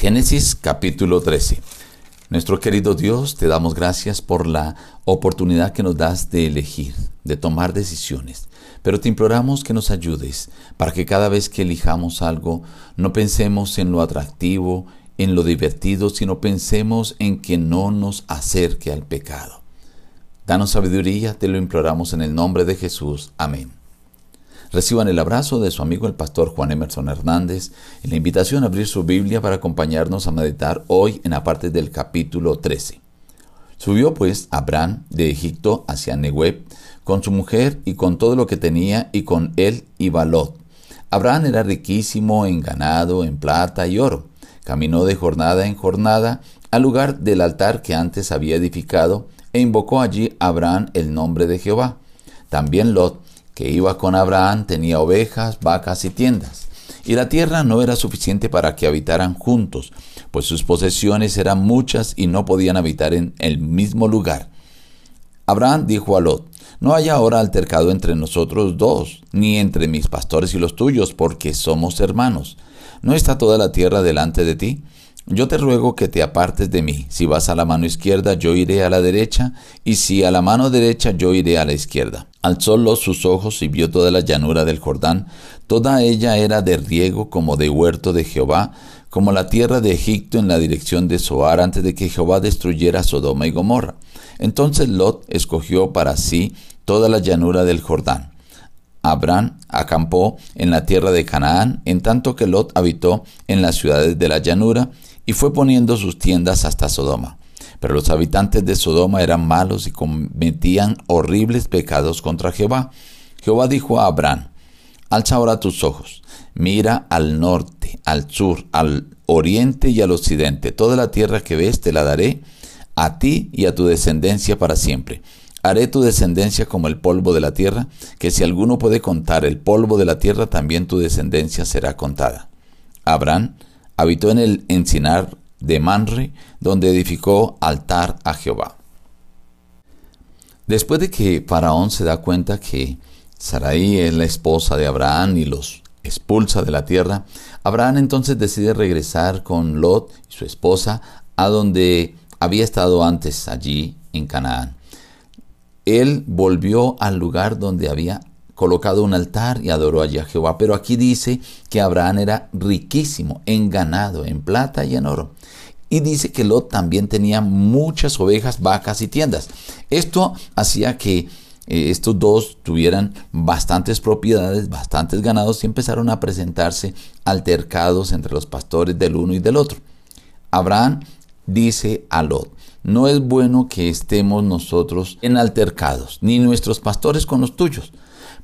Génesis capítulo 13. Nuestro querido Dios, te damos gracias por la oportunidad que nos das de elegir, de tomar decisiones. Pero te imploramos que nos ayudes para que cada vez que elijamos algo no pensemos en lo atractivo, en lo divertido, sino pensemos en que no nos acerque al pecado. Danos sabiduría, te lo imploramos en el nombre de Jesús. Amén. Reciban el abrazo de su amigo el pastor Juan Emerson Hernández y la invitación a abrir su Biblia para acompañarnos a meditar hoy en la parte del capítulo 13. Subió pues Abraham de Egipto hacia Nehueb con su mujer y con todo lo que tenía y con él iba Lot. Abraham era riquísimo en ganado, en plata y oro. Caminó de jornada en jornada al lugar del altar que antes había edificado e invocó allí Abraham el nombre de Jehová. También Lot que iba con Abraham tenía ovejas, vacas y tiendas. Y la tierra no era suficiente para que habitaran juntos, pues sus posesiones eran muchas y no podían habitar en el mismo lugar. Abraham dijo a Lot, no haya ahora altercado entre nosotros dos, ni entre mis pastores y los tuyos, porque somos hermanos. ¿No está toda la tierra delante de ti? Yo te ruego que te apartes de mí. Si vas a la mano izquierda, yo iré a la derecha, y si a la mano derecha, yo iré a la izquierda. Alzó los sus ojos y vio toda la llanura del Jordán. Toda ella era de riego como de huerto de Jehová, como la tierra de Egipto en la dirección de Soar antes de que Jehová destruyera Sodoma y Gomorra. Entonces Lot escogió para sí toda la llanura del Jordán. Abraham acampó en la tierra de Canaán, en tanto que Lot habitó en las ciudades de la llanura, y fue poniendo sus tiendas hasta Sodoma. Pero los habitantes de Sodoma eran malos y cometían horribles pecados contra Jehová. Jehová dijo a Abraham, Alza ahora tus ojos, mira al norte, al sur, al oriente y al occidente. Toda la tierra que ves te la daré a ti y a tu descendencia para siempre. Haré tu descendencia como el polvo de la tierra, que si alguno puede contar el polvo de la tierra, también tu descendencia será contada. Abraham habitó en el encinar de Manre, donde edificó altar a Jehová. Después de que Faraón se da cuenta que Sarai es la esposa de Abraham y los expulsa de la tierra, Abraham entonces decide regresar con Lot y su esposa a donde había estado antes, allí en Canaán. Él volvió al lugar donde había colocado un altar y adoró allí a Jehová. Pero aquí dice que Abraham era riquísimo en ganado, en plata y en oro. Y dice que Lot también tenía muchas ovejas, vacas y tiendas. Esto hacía que eh, estos dos tuvieran bastantes propiedades, bastantes ganados y empezaron a presentarse altercados entre los pastores del uno y del otro. Abraham dice a Lot, no es bueno que estemos nosotros en altercados, ni nuestros pastores con los tuyos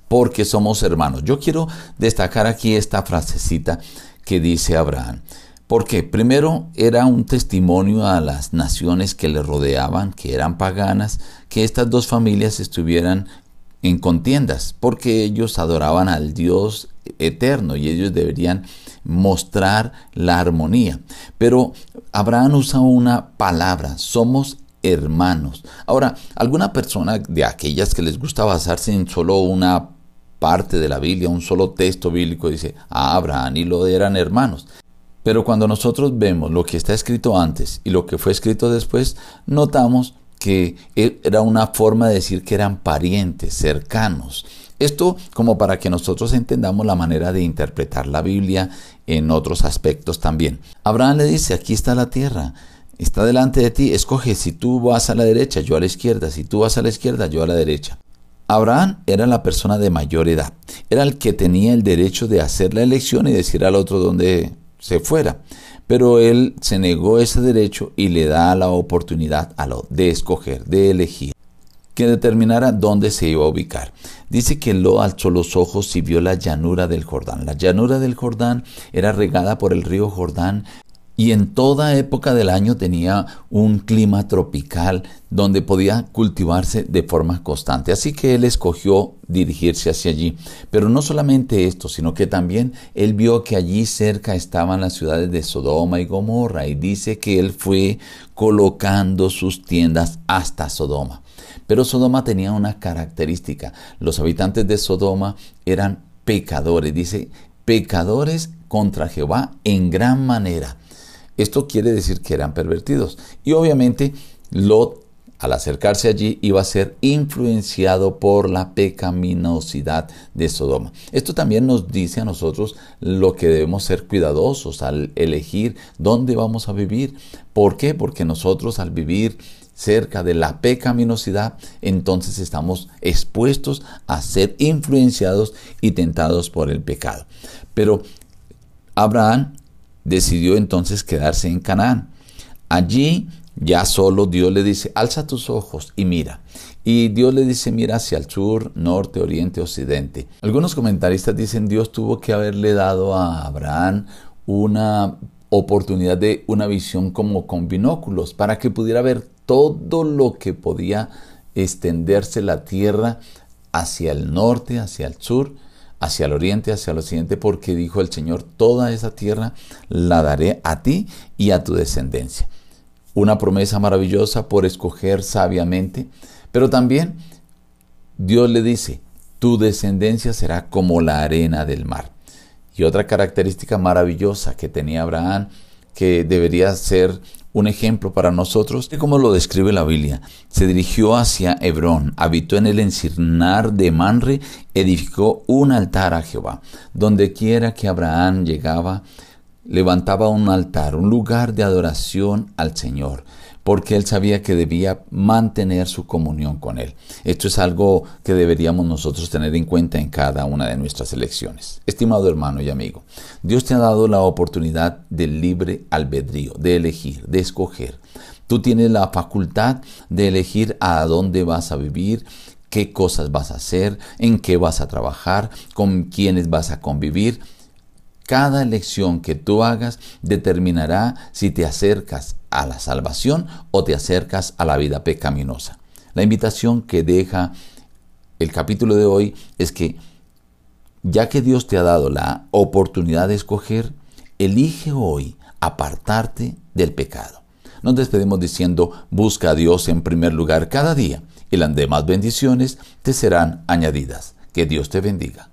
porque somos hermanos. Yo quiero destacar aquí esta frasecita que dice Abraham. Porque primero era un testimonio a las naciones que le rodeaban, que eran paganas, que estas dos familias estuvieran en contiendas, porque ellos adoraban al Dios eterno y ellos deberían mostrar la armonía. Pero Abraham usa una palabra, somos hermanos. Ahora, alguna persona de aquellas que les gusta basarse en solo una parte de la Biblia, un solo texto bíblico, dice, ah, Abraham y Lot eran hermanos. Pero cuando nosotros vemos lo que está escrito antes y lo que fue escrito después, notamos que e, era una forma de decir que eran parientes, cercanos. Esto como para que nosotros entendamos la manera de interpretar la Biblia en otros aspectos también. Abraham le dice, aquí está la tierra, está delante de ti, escoge si tú vas a la derecha, yo a la izquierda, si tú vas a la izquierda, yo a la derecha. Abraham era la persona de mayor edad, era el que tenía el derecho de hacer la elección y decir al otro dónde se fuera. Pero él se negó ese derecho y le da la oportunidad a lo de escoger, de elegir, que determinara dónde se iba a ubicar. Dice que lo alzó los ojos y vio la llanura del Jordán. La llanura del Jordán era regada por el río Jordán y en toda época del año tenía un clima tropical donde podía cultivarse de forma constante. Así que él escogió dirigirse hacia allí. Pero no solamente esto, sino que también él vio que allí cerca estaban las ciudades de Sodoma y Gomorra y dice que él fue colocando sus tiendas hasta Sodoma. Pero Sodoma tenía una característica. Los habitantes de Sodoma eran pecadores, dice, pecadores contra Jehová en gran manera Esto quiere decir que eran pervertidos. Y obviamente Lot al acercarse allí iba a ser influenciado por la pecaminosidad de Sodoma. Esto también nos dice a nosotros lo que debemos ser cuidadosos al elegir dónde vamos a vivir. ¿Por qué? Porque nosotros al vivir cerca de la pecaminosidad, entonces estamos expuestos a ser influenciados y tentados por el pecado. Pero Abraham decidió entonces quedarse en Canaán. Allí ya solo Dios le dice, alza tus ojos y mira. Y Dios le dice, mira hacia el sur, norte, oriente, occidente. Algunos comentaristas dicen, Dios tuvo que haberle dado a Abraham una oportunidad de una visión como con binóculos para que pudiera ver todo lo que podía extenderse la tierra hacia el norte, hacia el sur, hacia el oriente, hacia el occidente, porque dijo el Señor, toda esa tierra la daré a ti y a tu descendencia una promesa maravillosa por escoger sabiamente, pero también Dios le dice, tu descendencia será como la arena del mar. Y otra característica maravillosa que tenía Abraham, que debería ser un ejemplo para nosotros, como lo describe la Biblia. Se dirigió hacia Hebrón, habitó en el encirnar de Manre, edificó un altar a Jehová. Donde quiera que Abraham llegaba, levantaba un altar, un lugar de adoración al Señor, porque él sabía que debía mantener su comunión con Él. Esto es algo que deberíamos nosotros tener en cuenta en cada una de nuestras elecciones. Estimado hermano y amigo, Dios te ha dado la oportunidad del libre albedrío, de elegir, de escoger. Tú tienes la facultad de elegir a dónde vas a vivir, qué cosas vas a hacer, en qué vas a trabajar, con quiénes vas a convivir. Cada elección que tú hagas determinará si te acercas a la salvación o te acercas a la vida pecaminosa. La invitación que deja el capítulo de hoy es que ya que Dios te ha dado la oportunidad de escoger, elige hoy apartarte del pecado. Nos despedimos diciendo, busca a Dios en primer lugar cada día y las demás bendiciones te serán añadidas. Que Dios te bendiga.